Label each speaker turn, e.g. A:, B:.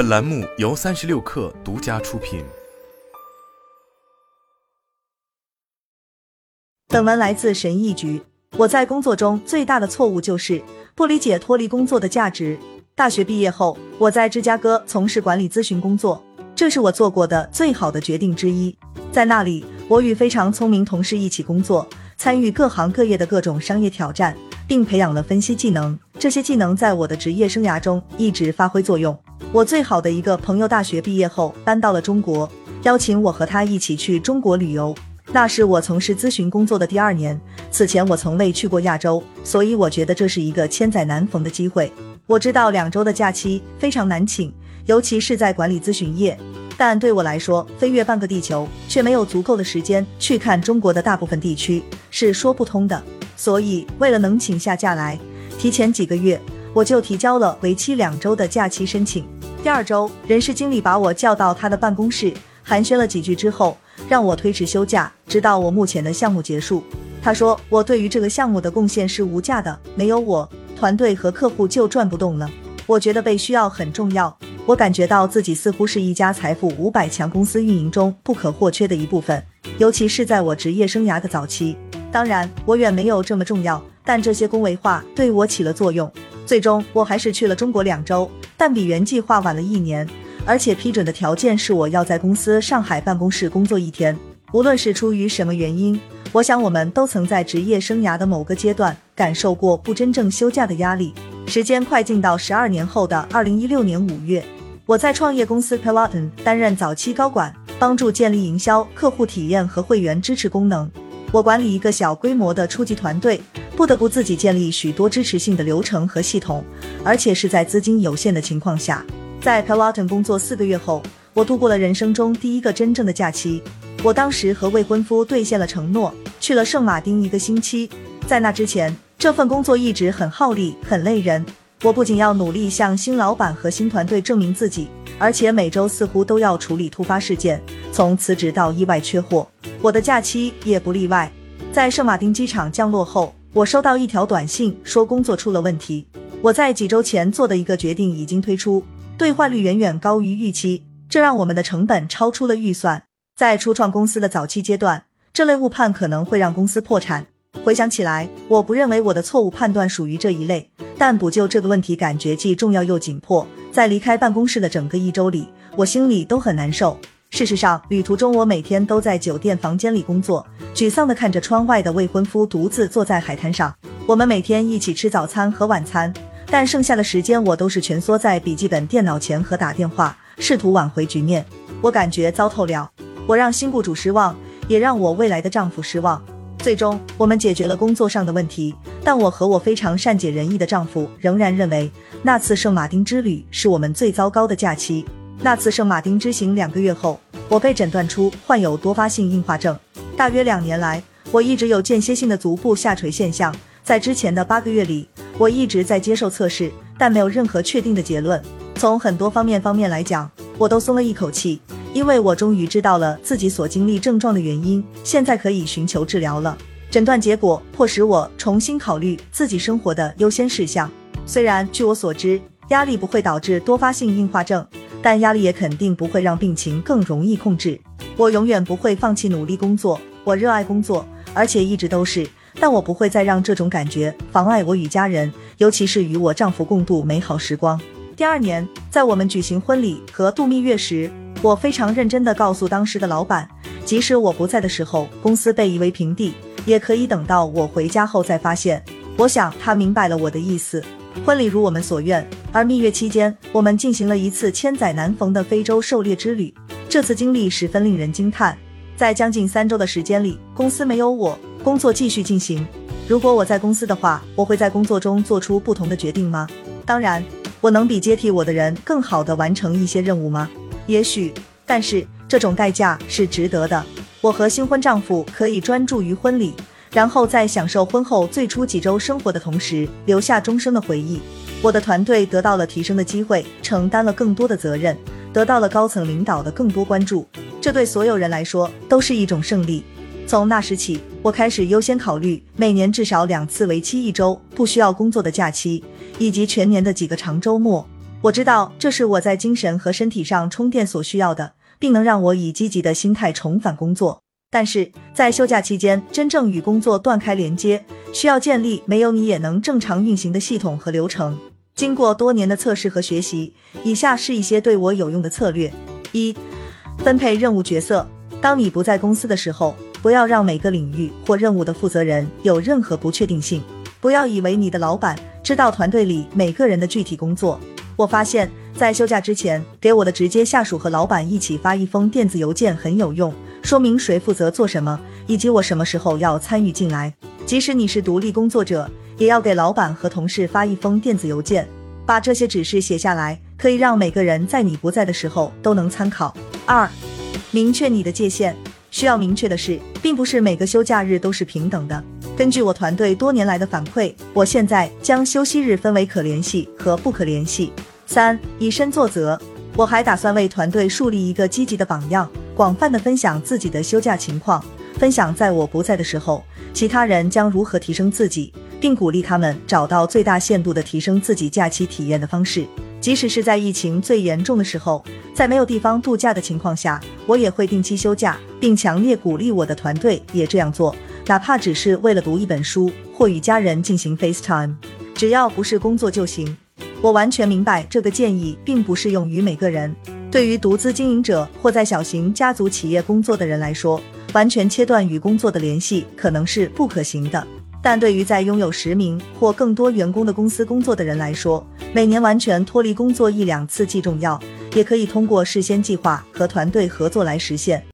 A: 本栏目由三十六氪独家出品。
B: 本文来自神意局。我在工作中最大的错误就是不理解脱离工作的价值。大学毕业后，我在芝加哥从事管理咨询工作，这是我做过的最好的决定之一。在那里，我与非常聪明同事一起工作，参与各行各业的各种商业挑战，并培养了分析技能。这些技能在我的职业生涯中一直发挥作用。我最好的一个朋友大学毕业后搬到了中国，邀请我和他一起去中国旅游。那是我从事咨询工作的第二年，此前我从未去过亚洲，所以我觉得这是一个千载难逢的机会。我知道两周的假期非常难请，尤其是在管理咨询业，但对我来说，飞越半个地球却没有足够的时间去看中国的大部分地区是说不通的。所以，为了能请下假来，提前几个月我就提交了为期两周的假期申请。第二周，人事经理把我叫到他的办公室，寒暄了几句之后。让我推迟休假，直到我目前的项目结束。他说，我对于这个项目的贡献是无价的，没有我，团队和客户就转不动了。我觉得被需要很重要，我感觉到自己似乎是一家财富五百强公司运营中不可或缺的一部分，尤其是在我职业生涯的早期。当然，我远没有这么重要，但这些恭维话对我起了作用。最终，我还是去了中国两周，但比原计划晚了一年。而且批准的条件是我要在公司上海办公室工作一天。无论是出于什么原因，我想我们都曾在职业生涯的某个阶段感受过不真正休假的压力。时间快进到十二年后的二零一六年五月，我在创业公司 Peloton 担任早期高管，帮助建立营销、客户体验和会员支持功能。我管理一个小规模的初级团队，不得不自己建立许多支持性的流程和系统，而且是在资金有限的情况下。在 Peloton 工作四个月后，我度过了人生中第一个真正的假期。我当时和未婚夫兑现了承诺，去了圣马丁一个星期。在那之前，这份工作一直很耗力、很累人。我不仅要努力向新老板和新团队证明自己，而且每周似乎都要处理突发事件，从辞职到意外缺货。我的假期也不例外。在圣马丁机场降落后，我收到一条短信，说工作出了问题。我在几周前做的一个决定已经推出。兑换率远远高于预期，这让我们的成本超出了预算。在初创公司的早期阶段，这类误判可能会让公司破产。回想起来，我不认为我的错误判断属于这一类，但补救这个问题感觉既重要又紧迫。在离开办公室的整个一周里，我心里都很难受。事实上，旅途中我每天都在酒店房间里工作，沮丧地看着窗外的未婚夫独自坐在海滩上。我们每天一起吃早餐和晚餐。但剩下的时间，我都是蜷缩在笔记本电脑前和打电话，试图挽回局面。我感觉糟透了，我让新雇主失望，也让我未来的丈夫失望。最终，我们解决了工作上的问题，但我和我非常善解人意的丈夫仍然认为，那次圣马丁之旅是我们最糟糕的假期。那次圣马丁之行两个月后，我被诊断出患有多发性硬化症。大约两年来，我一直有间歇性的足部下垂现象。在之前的八个月里，我一直在接受测试，但没有任何确定的结论。从很多方面方面来讲，我都松了一口气，因为我终于知道了自己所经历症状的原因，现在可以寻求治疗了。诊断结果迫使我重新考虑自己生活的优先事项。虽然据我所知，压力不会导致多发性硬化症，但压力也肯定不会让病情更容易控制。我永远不会放弃努力工作，我热爱工作，而且一直都是。但我不会再让这种感觉妨碍我与家人，尤其是与我丈夫共度美好时光。第二年，在我们举行婚礼和度蜜月时，我非常认真地告诉当时的老板，即使我不在的时候，公司被夷为平地，也可以等到我回家后再发现。我想他明白了我的意思。婚礼如我们所愿，而蜜月期间，我们进行了一次千载难逢的非洲狩猎之旅。这次经历十分令人惊叹。在将近三周的时间里，公司没有我。工作继续进行。如果我在公司的话，我会在工作中做出不同的决定吗？当然，我能比接替我的人更好的完成一些任务吗？也许，但是这种代价是值得的。我和新婚丈夫可以专注于婚礼，然后在享受婚后最初几周生活的同时，留下终生的回忆。我的团队得到了提升的机会，承担了更多的责任，得到了高层领导的更多关注。这对所有人来说都是一种胜利。从那时起，我开始优先考虑每年至少两次为期一周不需要工作的假期，以及全年的几个长周末。我知道这是我在精神和身体上充电所需要的，并能让我以积极的心态重返工作。但是在休假期间，真正与工作断开连接，需要建立没有你也能正常运行的系统和流程。经过多年的测试和学习，以下是一些对我有用的策略：一、分配任务角色。当你不在公司的时候，不要让每个领域或任务的负责人有任何不确定性。不要以为你的老板知道团队里每个人的具体工作。我发现，在休假之前，给我的直接下属和老板一起发一封电子邮件很有用。说明谁负责做什么，以及我什么时候要参与进来。即使你是独立工作者，也要给老板和同事发一封电子邮件，把这些指示写下来，可以让每个人在你不在的时候都能参考。二，明确你的界限。需要明确的是，并不是每个休假日都是平等的。根据我团队多年来的反馈，我现在将休息日分为可联系和不可联系。三，以身作则。我还打算为团队树立一个积极的榜样。广泛的分享自己的休假情况，分享在我不在的时候，其他人将如何提升自己，并鼓励他们找到最大限度的提升自己假期体验的方式。即使是在疫情最严重的时候，在没有地方度假的情况下，我也会定期休假，并强烈鼓励我的团队也这样做，哪怕只是为了读一本书或与家人进行 FaceTime，只要不是工作就行。我完全明白这个建议并不适用于每个人。对于独资经营者或在小型家族企业工作的人来说，完全切断与工作的联系可能是不可行的。但对于在拥有十名或更多员工的公司工作的人来说，每年完全脱离工作一两次既重要，也可以通过事先计划和团队合作来实现。